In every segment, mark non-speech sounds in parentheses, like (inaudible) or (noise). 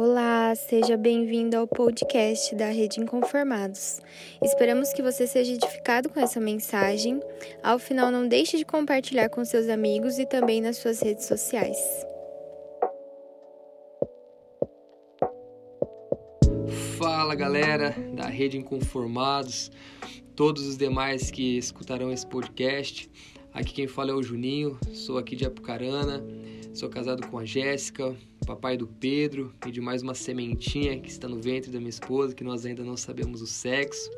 Olá, seja bem-vindo ao podcast da Rede Inconformados. Esperamos que você seja edificado com essa mensagem. Ao final, não deixe de compartilhar com seus amigos e também nas suas redes sociais. Fala galera da Rede Inconformados, todos os demais que escutarão esse podcast. Aqui quem fala é o Juninho, sou aqui de Apucarana, sou casado com a Jéssica, papai do Pedro e de mais uma sementinha que está no ventre da minha esposa, que nós ainda não sabemos o sexo.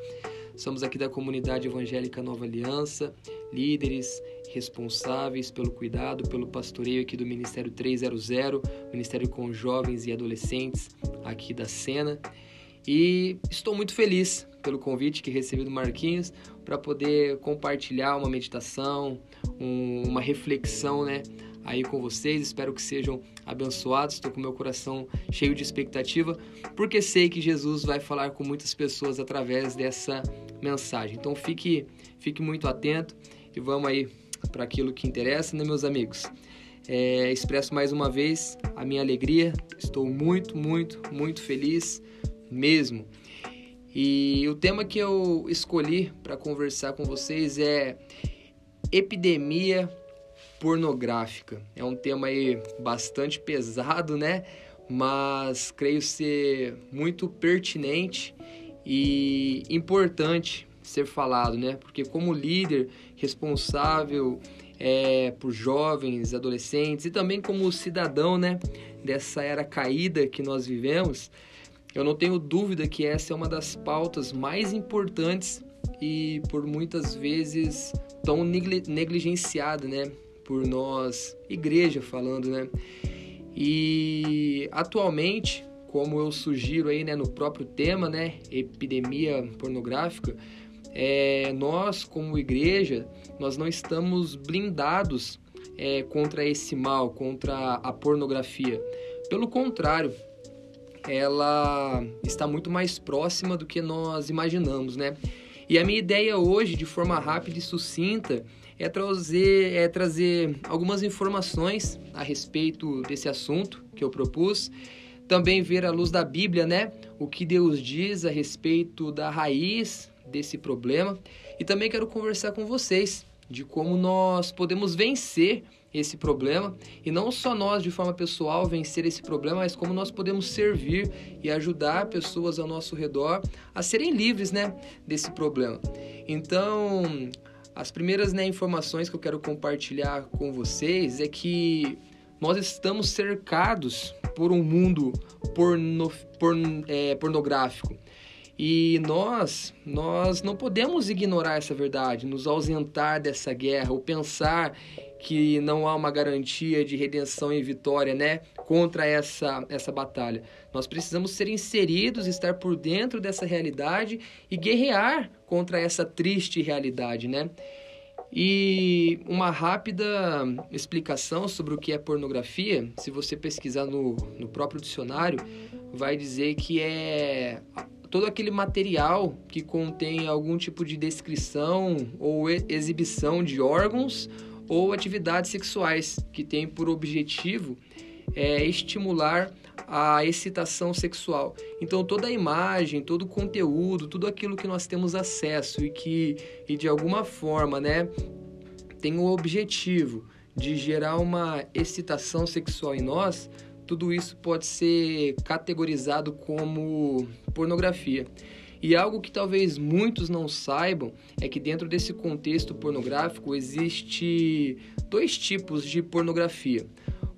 Somos aqui da comunidade evangélica Nova Aliança, líderes responsáveis pelo cuidado, pelo pastoreio aqui do Ministério 300, Ministério com Jovens e Adolescentes aqui da Sena. E estou muito feliz pelo convite que recebi do Marquinhos para poder compartilhar uma meditação, um, uma reflexão, né, aí com vocês. Espero que sejam abençoados. Estou com meu coração cheio de expectativa, porque sei que Jesus vai falar com muitas pessoas através dessa mensagem. Então fique, fique muito atento e vamos aí para aquilo que interessa, né, meus amigos? É, expresso mais uma vez a minha alegria. Estou muito, muito, muito feliz mesmo. E o tema que eu escolhi para conversar com vocês é epidemia pornográfica. É um tema aí bastante pesado, né? Mas creio ser muito pertinente e importante ser falado, né? Porque como líder responsável é, por jovens, adolescentes e também como cidadão, né? Dessa era caída que nós vivemos, eu não tenho dúvida que essa é uma das pautas mais importantes e por muitas vezes tão negligenciada, né, por nós, igreja falando, né? E atualmente, como eu sugiro aí, né, no próprio tema, né, epidemia pornográfica, é, nós como igreja, nós não estamos blindados é, contra esse mal, contra a pornografia. Pelo contrário, ela está muito mais próxima do que nós imaginamos, né? E a minha ideia hoje, de forma rápida e sucinta, é trazer, é trazer algumas informações a respeito desse assunto que eu propus. Também ver à luz da Bíblia, né? O que Deus diz a respeito da raiz desse problema. E também quero conversar com vocês de como nós podemos vencer esse problema e não só nós de forma pessoal vencer esse problema, mas como nós podemos servir e ajudar pessoas ao nosso redor a serem livres, né, desse problema. Então, as primeiras né, informações que eu quero compartilhar com vocês é que nós estamos cercados por um mundo porno, porn, é, pornográfico. E nós, nós não podemos ignorar essa verdade, nos ausentar dessa guerra, ou pensar que não há uma garantia de redenção e vitória, né, contra essa essa batalha. Nós precisamos ser inseridos, estar por dentro dessa realidade e guerrear contra essa triste realidade, né? E uma rápida explicação sobre o que é pornografia, se você pesquisar no, no próprio dicionário, vai dizer que é todo aquele material que contém algum tipo de descrição ou exibição de órgãos ou atividades sexuais que tem por objetivo é, estimular a excitação sexual. Então toda a imagem, todo o conteúdo, tudo aquilo que nós temos acesso e que e de alguma forma, né, tem o objetivo de gerar uma excitação sexual em nós, tudo isso pode ser categorizado como pornografia. E algo que talvez muitos não saibam é que dentro desse contexto pornográfico existe dois tipos de pornografia.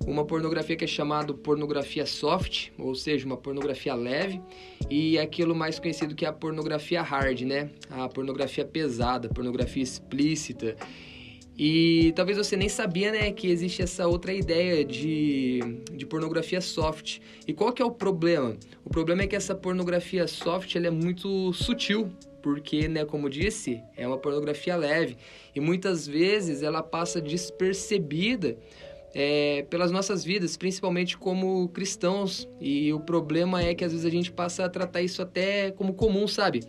Uma pornografia que é chamada pornografia soft, ou seja, uma pornografia leve, e aquilo mais conhecido que é a pornografia hard, né? A pornografia pesada, pornografia explícita. E talvez você nem sabia, né, que existe essa outra ideia de, de pornografia soft. E qual que é o problema? O problema é que essa pornografia soft ela é muito sutil, porque, né, como disse, é uma pornografia leve e muitas vezes ela passa despercebida é, pelas nossas vidas, principalmente como cristãos. E o problema é que às vezes a gente passa a tratar isso até como comum, sabe?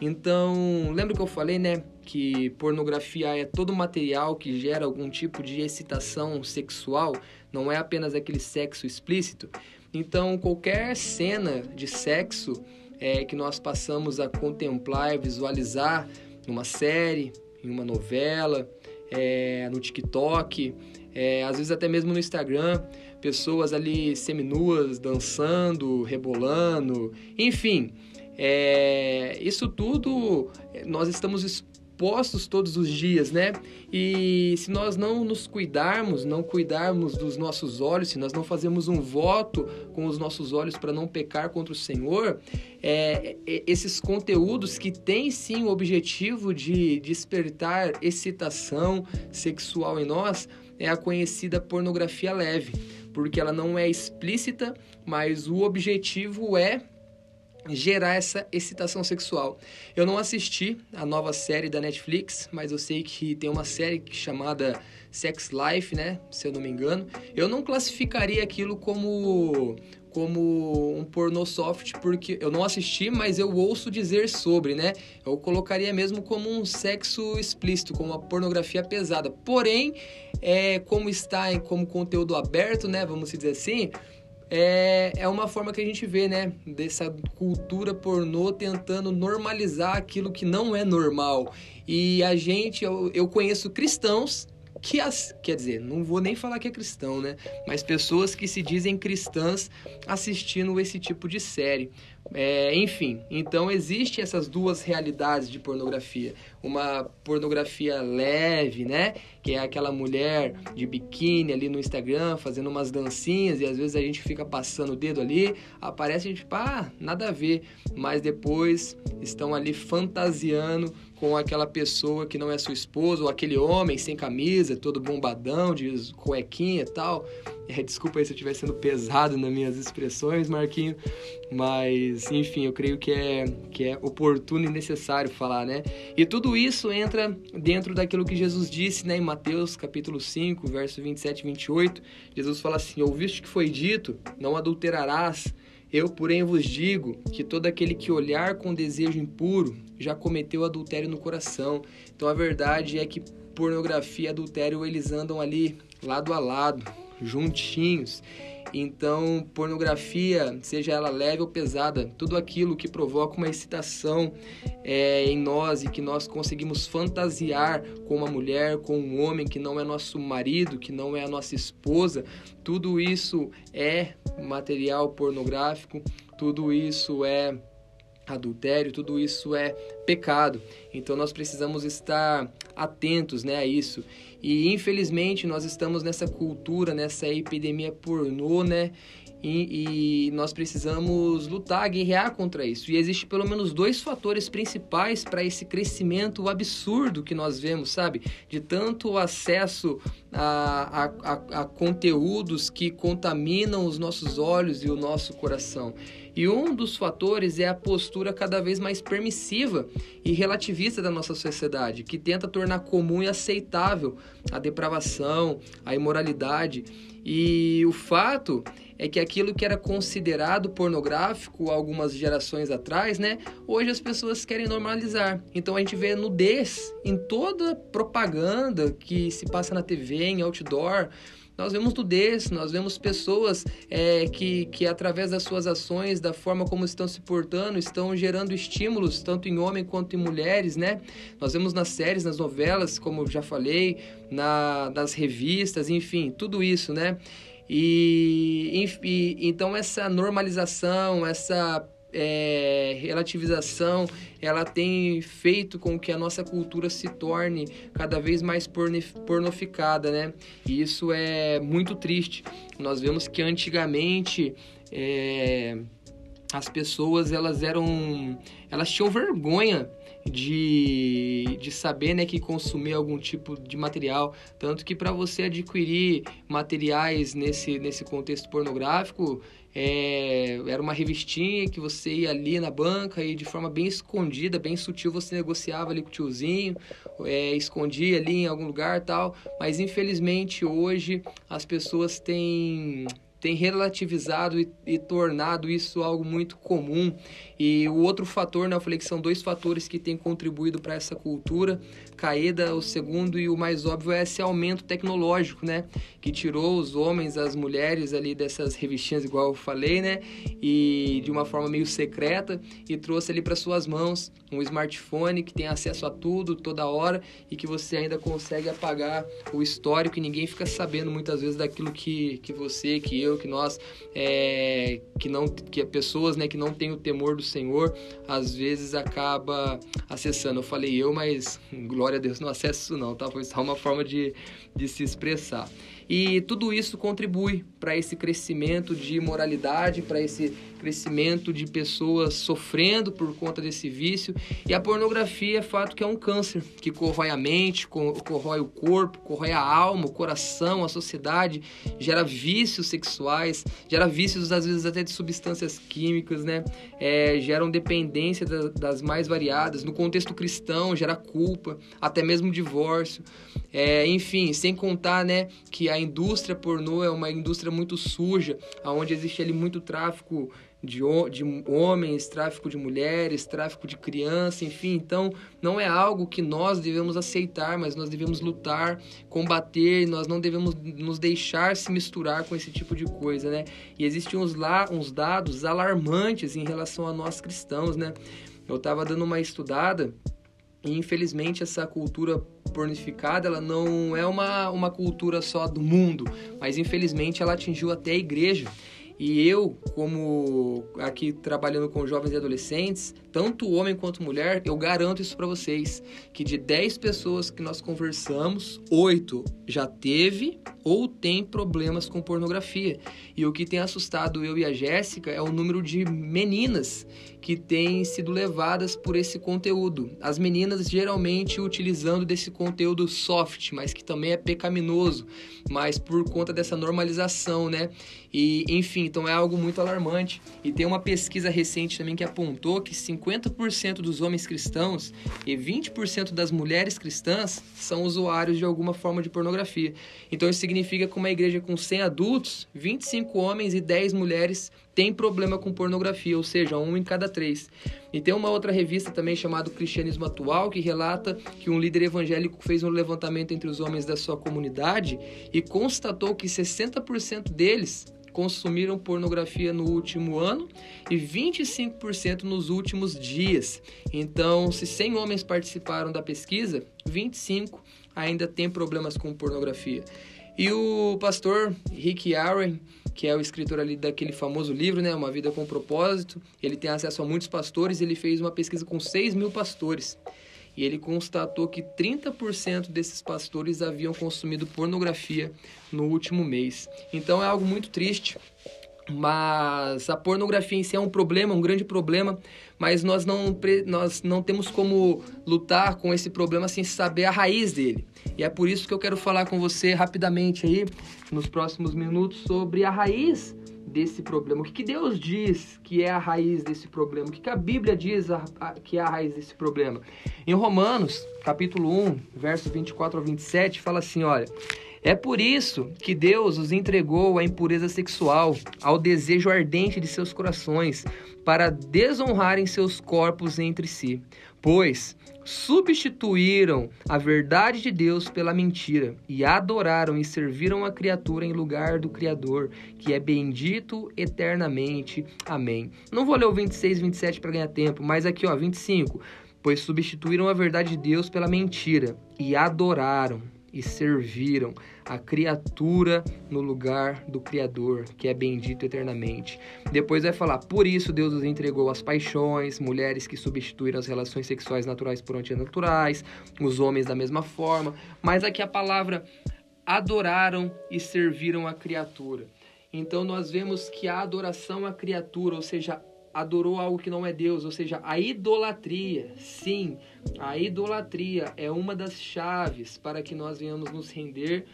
Então, lembra que eu falei, né? que pornografia é todo material que gera algum tipo de excitação sexual, não é apenas aquele sexo explícito. Então, qualquer cena de sexo é, que nós passamos a contemplar e visualizar numa série, em uma novela, é, no TikTok, é, às vezes até mesmo no Instagram, pessoas ali seminuas, dançando, rebolando, enfim. É, isso tudo nós estamos expostos todos os dias, né? E se nós não nos cuidarmos, não cuidarmos dos nossos olhos, se nós não fazemos um voto com os nossos olhos para não pecar contra o Senhor, é, é, esses conteúdos que têm sim o objetivo de despertar excitação sexual em nós, é a conhecida pornografia leve, porque ela não é explícita, mas o objetivo é gerar essa excitação sexual. Eu não assisti a nova série da Netflix, mas eu sei que tem uma série chamada Sex Life, né? Se eu não me engano. Eu não classificaria aquilo como como um pornô soft porque eu não assisti, mas eu ouço dizer sobre, né? Eu colocaria mesmo como um sexo explícito, como uma pornografia pesada. Porém, é como está em como conteúdo aberto, né? Vamos dizer assim, é, é uma forma que a gente vê, né? Dessa cultura pornô tentando normalizar aquilo que não é normal. E a gente, eu, eu conheço cristãos que as, quer dizer, não vou nem falar que é cristão, né? Mas pessoas que se dizem cristãs assistindo esse tipo de série. É, enfim, então existe essas duas realidades de pornografia. Uma pornografia leve, né? Que é aquela mulher de biquíni ali no Instagram fazendo umas dancinhas e às vezes a gente fica passando o dedo ali, aparece a gente, pá, nada a ver, mas depois estão ali fantasiando com aquela pessoa que não é sua esposa, ou aquele homem sem camisa, todo bombadão, de cuequinha e tal. É, desculpa aí se eu estiver sendo pesado nas minhas expressões, Marquinho, mas enfim, eu creio que é, que é oportuno e necessário falar, né? E tudo isso entra dentro daquilo que Jesus disse, né, em Mateus capítulo 5, verso 27 e 28. Jesus fala assim: Ouviste que foi dito, não adulterarás. Eu, porém, vos digo que todo aquele que olhar com desejo impuro já cometeu adultério no coração. Então a verdade é que pornografia e adultério eles andam ali lado a lado, juntinhos. Então, pornografia, seja ela leve ou pesada, tudo aquilo que provoca uma excitação é, em nós e que nós conseguimos fantasiar com uma mulher, com um homem que não é nosso marido, que não é a nossa esposa, tudo isso é material pornográfico, tudo isso é adultério, tudo isso é pecado. Então nós precisamos estar atentos, né, a isso. E infelizmente nós estamos nessa cultura, nessa epidemia pornô, né? E, e, nós precisamos lutar, guerrear contra isso. E existe pelo menos dois fatores principais para esse crescimento absurdo que nós vemos, sabe? De tanto acesso a, a, a, a conteúdos que contaminam os nossos olhos e o nosso coração. E um dos fatores é a postura cada vez mais permissiva e relativista da nossa sociedade, que tenta tornar comum e aceitável a depravação, a imoralidade. E o fato é que aquilo que era considerado pornográfico algumas gerações atrás, né? Hoje as pessoas querem normalizar. Então a gente vê nudez em toda propaganda que se passa na TV, em outdoor. Nós vemos nudez, nós vemos pessoas é, que, que, através das suas ações, da forma como estão se portando, estão gerando estímulos, tanto em homens quanto em mulheres, né? Nós vemos nas séries, nas novelas, como já falei, na, nas revistas, enfim, tudo isso, né? E, e então essa normalização, essa é, relativização, ela tem feito com que a nossa cultura se torne cada vez mais pornificada, né? E isso é muito triste. Nós vemos que antigamente é, as pessoas elas eram, elas tinham vergonha de, de saber né, que consumir algum tipo de material. Tanto que para você adquirir materiais nesse, nesse contexto pornográfico, é, era uma revistinha que você ia ali na banca e de forma bem escondida, bem sutil, você negociava ali com o tiozinho, é, escondia ali em algum lugar tal. Mas infelizmente hoje as pessoas têm tem relativizado e, e, tornado isso algo muito comum. E o outro fator, né, eu falei que são dois fatores que têm contribuído para essa cultura caída. O segundo e o mais óbvio é esse aumento tecnológico, né, que tirou os homens, as mulheres ali dessas revistinhas, igual eu falei, né, e de uma forma meio secreta e trouxe ali para suas mãos um smartphone que tem acesso a tudo toda hora e que você ainda consegue apagar o histórico e ninguém fica sabendo muitas vezes daquilo que, que você, que eu, que nós, é, que não que pessoas, né, que não tem o temor do Senhor, às vezes acaba acessando. Eu falei eu, mas (laughs) glória a Deus não acesso isso não, tá? Foi só uma forma de, de se expressar. E tudo isso contribui para esse crescimento de moralidade, para esse crescimento de pessoas sofrendo por conta desse vício. E a pornografia é fato que é um câncer que corrói a mente, corrói o corpo, corrói a alma, o coração, a sociedade, gera vícios sexuais, gera vícios às vezes até de substâncias químicas, né? É, geram dependência das mais variadas. No contexto cristão, gera culpa, até mesmo divórcio. É, enfim, sem contar, né, que a indústria pornô é uma indústria muito suja, onde existe ali muito tráfico de, de homens, tráfico de mulheres, tráfico de crianças, enfim. Então, não é algo que nós devemos aceitar, mas nós devemos lutar, combater, nós não devemos nos deixar se misturar com esse tipo de coisa, né? E existem uns, lá, uns dados alarmantes em relação a nós cristãos, né? Eu estava dando uma estudada e, infelizmente, essa cultura pornificada, ela não é uma, uma cultura só do mundo, mas, infelizmente, ela atingiu até a igreja. E eu, como aqui trabalhando com jovens e adolescentes, tanto homem quanto mulher, eu garanto isso para vocês, que de 10 pessoas que nós conversamos, 8 já teve ou tem problemas com pornografia. E o que tem assustado eu e a Jéssica é o número de meninas que têm sido levadas por esse conteúdo. As meninas geralmente utilizando desse conteúdo soft, mas que também é pecaminoso, mas por conta dessa normalização, né? E enfim, então é algo muito alarmante. E tem uma pesquisa recente também que apontou que 50% dos homens cristãos e 20% das mulheres cristãs são usuários de alguma forma de pornografia. Então isso significa que uma igreja com 100 adultos, 25 homens e 10 mulheres têm problema com pornografia, ou seja, um em cada três. E tem uma outra revista também chamada Cristianismo Atual que relata que um líder evangélico fez um levantamento entre os homens da sua comunidade e constatou que 60% deles consumiram pornografia no último ano e 25% nos últimos dias. Então, se 100 homens participaram da pesquisa, 25 ainda têm problemas com pornografia. E o pastor Rick Warren, que é o escritor ali daquele famoso livro, né, Uma Vida com Propósito, ele tem acesso a muitos pastores, ele fez uma pesquisa com 6 mil pastores e ele constatou que 30% desses pastores haviam consumido pornografia no último mês. Então é algo muito triste, mas a pornografia em si é um problema, um grande problema, mas nós não, nós não temos como lutar com esse problema sem saber a raiz dele. E é por isso que eu quero falar com você rapidamente aí, nos próximos minutos, sobre a raiz desse problema? O que, que Deus diz que é a raiz desse problema? O que, que a Bíblia diz a, a, que é a raiz desse problema? Em Romanos, capítulo 1, versos 24 ao 27, fala assim: olha. É por isso que Deus os entregou à impureza sexual, ao desejo ardente de seus corações, para desonrarem seus corpos entre si. Pois substituíram a verdade de Deus pela mentira e adoraram e serviram a criatura em lugar do Criador, que é bendito eternamente. Amém. Não vou ler o 26 e 27 para ganhar tempo, mas aqui, ó, 25. Pois substituíram a verdade de Deus pela mentira e adoraram e serviram a criatura no lugar do Criador, que é bendito eternamente. Depois vai falar: por isso Deus os entregou às paixões, mulheres que substituíram as relações sexuais naturais por antinaturais, os homens da mesma forma. Mas aqui a palavra adoraram e serviram a criatura. Então nós vemos que a adoração à criatura, ou seja, adorou algo que não é Deus, ou seja, a idolatria. Sim, a idolatria é uma das chaves para que nós venhamos nos render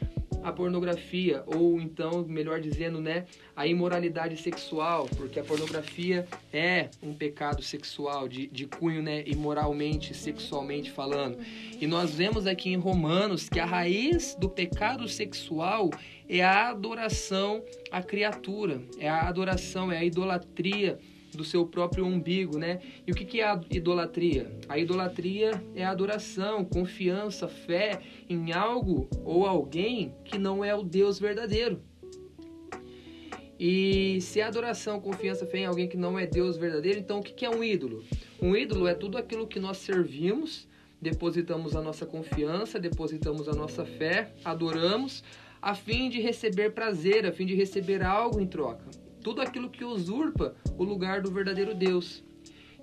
à pornografia, ou então, melhor dizendo, né, a imoralidade sexual, porque a pornografia é um pecado sexual, de, de cunho, né, imoralmente, sexualmente falando. E nós vemos aqui em Romanos que a raiz do pecado sexual é a adoração à criatura, é a adoração, é a idolatria do seu próprio umbigo, né? E o que é a idolatria? A idolatria é a adoração, confiança, fé em algo ou alguém que não é o Deus verdadeiro. E se a adoração, confiança, fé em alguém que não é Deus verdadeiro, então o que é um ídolo? Um ídolo é tudo aquilo que nós servimos, depositamos a nossa confiança, depositamos a nossa fé, adoramos, a fim de receber prazer, a fim de receber algo em troca tudo aquilo que usurpa o lugar do verdadeiro Deus.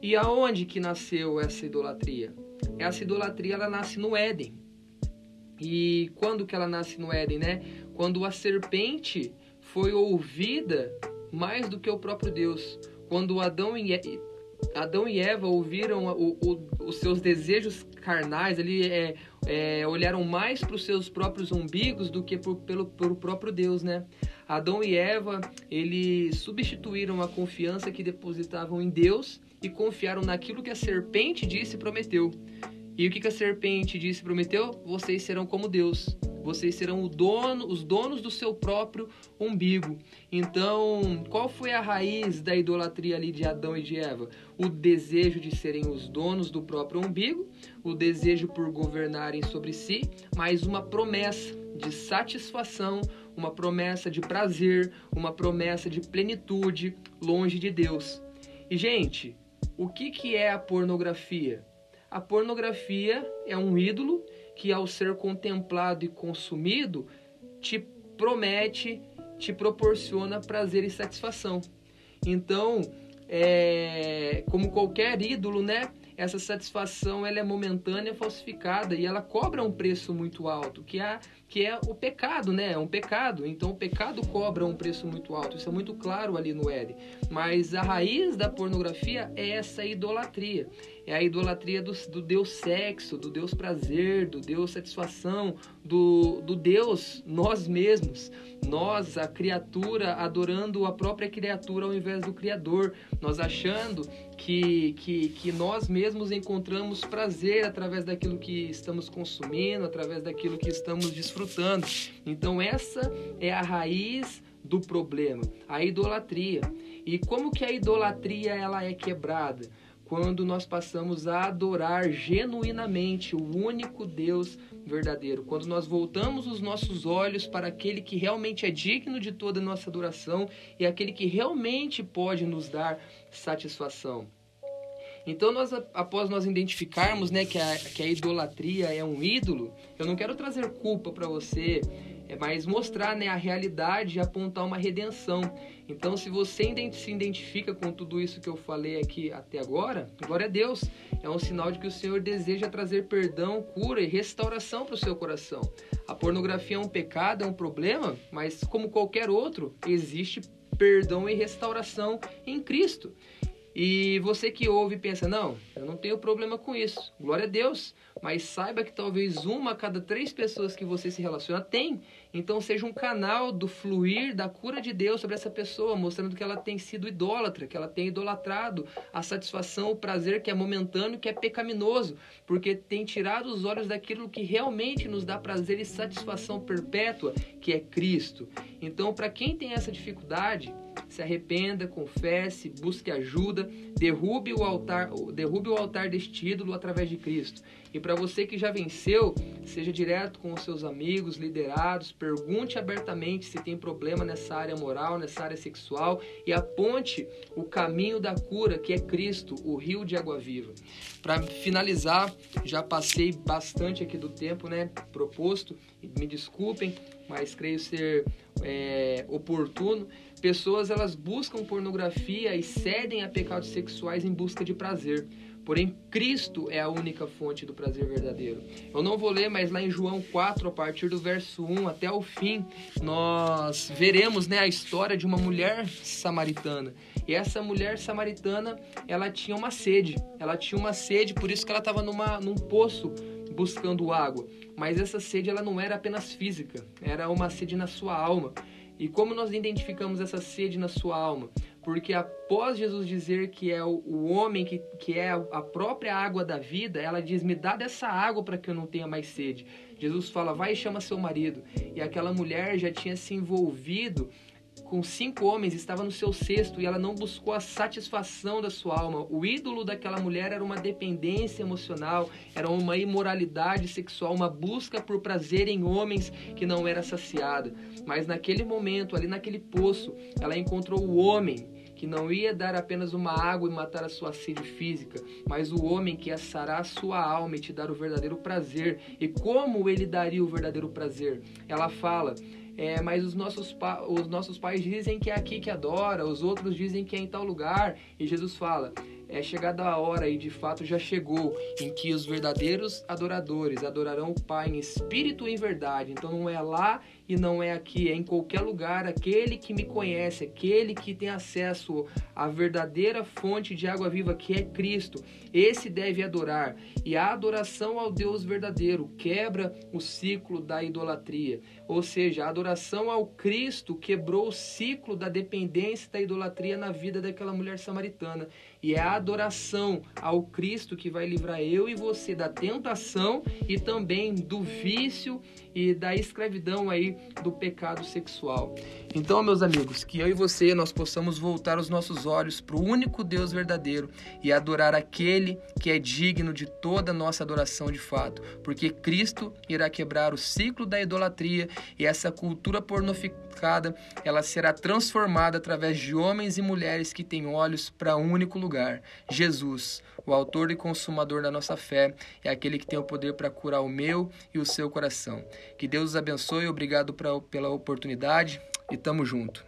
E aonde que nasceu essa idolatria? Essa idolatria ela nasce no Éden. E quando que ela nasce no Éden, né? Quando a serpente foi ouvida mais do que o próprio Deus. Quando Adão e, Adão e Eva ouviram o, o, os seus desejos carnais, ali é, é, olharam mais para os seus próprios umbigos do que por, pelo, pelo próprio Deus, né? Adão e Eva, eles substituíram a confiança que depositavam em Deus e confiaram naquilo que a serpente disse e prometeu. E o que a serpente disse e prometeu? Vocês serão como Deus. Vocês serão dono, os donos do seu próprio umbigo. Então, qual foi a raiz da idolatria ali de Adão e de Eva? O desejo de serem os donos do próprio umbigo, o desejo por governarem sobre si, mas uma promessa de satisfação, uma promessa de prazer, uma promessa de plenitude longe de Deus. E, gente, o que, que é a pornografia? A pornografia é um ídolo que, ao ser contemplado e consumido, te promete, te proporciona prazer e satisfação. Então, é, como qualquer ídolo, né? Essa satisfação ela é momentânea, falsificada e ela cobra um preço muito alto, que é, que é o pecado, né? É um pecado. Então o pecado cobra um preço muito alto. Isso é muito claro ali no L. Mas a raiz da pornografia é essa idolatria. É a idolatria do, do Deus sexo, do Deus prazer, do Deus satisfação, do, do Deus nós mesmos. Nós, a criatura, adorando a própria criatura ao invés do Criador. Nós achando que, que, que nós mesmos encontramos prazer através daquilo que estamos consumindo, através daquilo que estamos desfrutando. Então, essa é a raiz do problema, a idolatria. E como que a idolatria ela é quebrada? Quando nós passamos a adorar genuinamente o único Deus verdadeiro, quando nós voltamos os nossos olhos para aquele que realmente é digno de toda a nossa adoração e aquele que realmente pode nos dar satisfação. Então, nós, após nós identificarmos né, que, a, que a idolatria é um ídolo, eu não quero trazer culpa para você, é mais mostrar né, a realidade e apontar uma redenção. Então, se você se identifica com tudo isso que eu falei aqui até agora, glória a Deus. É um sinal de que o Senhor deseja trazer perdão, cura e restauração para o seu coração. A pornografia é um pecado, é um problema, mas como qualquer outro, existe perdão e restauração em Cristo. E você que ouve e pensa, não, eu não tenho problema com isso. Glória a Deus. Mas saiba que talvez uma a cada três pessoas que você se relaciona tem. Então seja um canal do fluir da cura de Deus sobre essa pessoa, mostrando que ela tem sido idólatra, que ela tem idolatrado a satisfação, o prazer que é momentâneo, que é pecaminoso, porque tem tirado os olhos daquilo que realmente nos dá prazer e satisfação perpétua, que é Cristo. Então, para quem tem essa dificuldade, se arrependa, confesse, busque ajuda, derrube o altar, derrube o altar deste ídolo através de Cristo. E para você que já venceu, seja direto com os seus amigos, liderados, pergunte abertamente se tem problema nessa área moral, nessa área sexual e aponte o caminho da cura, que é Cristo, o rio de água viva. Para finalizar, já passei bastante aqui do tempo, né, proposto. Me desculpem, mas creio ser é, oportuno. Pessoas elas buscam pornografia e cedem a pecados sexuais em busca de prazer. Porém, Cristo é a única fonte do prazer verdadeiro. Eu não vou ler, mas lá em João 4, a partir do verso 1 até o fim, nós veremos né, a história de uma mulher samaritana. E essa mulher samaritana, ela tinha uma sede. Ela tinha uma sede, por isso que ela estava num poço buscando água. Mas essa sede ela não era apenas física, era uma sede na sua alma. E como nós identificamos essa sede na sua alma? Porque após Jesus dizer que é o, homem que, que é a própria água da vida, ela diz: Me dá dessa água para que eu não tenha mais sede. Jesus fala: Vai e chama seu marido. E aquela mulher já tinha se envolvido com cinco homens, estava no seu cesto e ela não buscou a satisfação da sua alma. O ídolo daquela mulher era uma dependência emocional, era uma imoralidade sexual, uma busca por prazer em homens que não era saciada. Mas naquele momento, ali naquele poço, ela encontrou o homem que não ia dar apenas uma água e matar a sua sede física, mas o homem que sarar a sua alma e te dar o verdadeiro prazer. E como ele daria o verdadeiro prazer? Ela fala é, mas os nossos, os nossos pais dizem que é aqui que adora, os outros dizem que é em tal lugar. E Jesus fala: é chegada a hora e de fato já chegou em que os verdadeiros adoradores adorarão o Pai em espírito e em verdade. Então não é lá e não é aqui, é em qualquer lugar. Aquele que me conhece, aquele que tem acesso à verdadeira fonte de água viva, que é Cristo, esse deve adorar. E a adoração ao Deus verdadeiro quebra o ciclo da idolatria. Ou seja, a adoração ao Cristo quebrou o ciclo da dependência da idolatria na vida daquela mulher samaritana. E é a adoração ao Cristo que vai livrar eu e você da tentação e também do vício e da escravidão aí do pecado sexual. Então, meus amigos, que eu e você nós possamos voltar os nossos olhos para o único Deus verdadeiro e adorar aquele que é digno de toda nossa adoração de fato, porque Cristo irá quebrar o ciclo da idolatria e essa cultura ela será transformada através de homens e mulheres que têm olhos para um único lugar, Jesus, o autor e consumador da nossa fé, é aquele que tem o poder para curar o meu e o seu coração. Que Deus os abençoe, obrigado pra, pela oportunidade e tamo junto.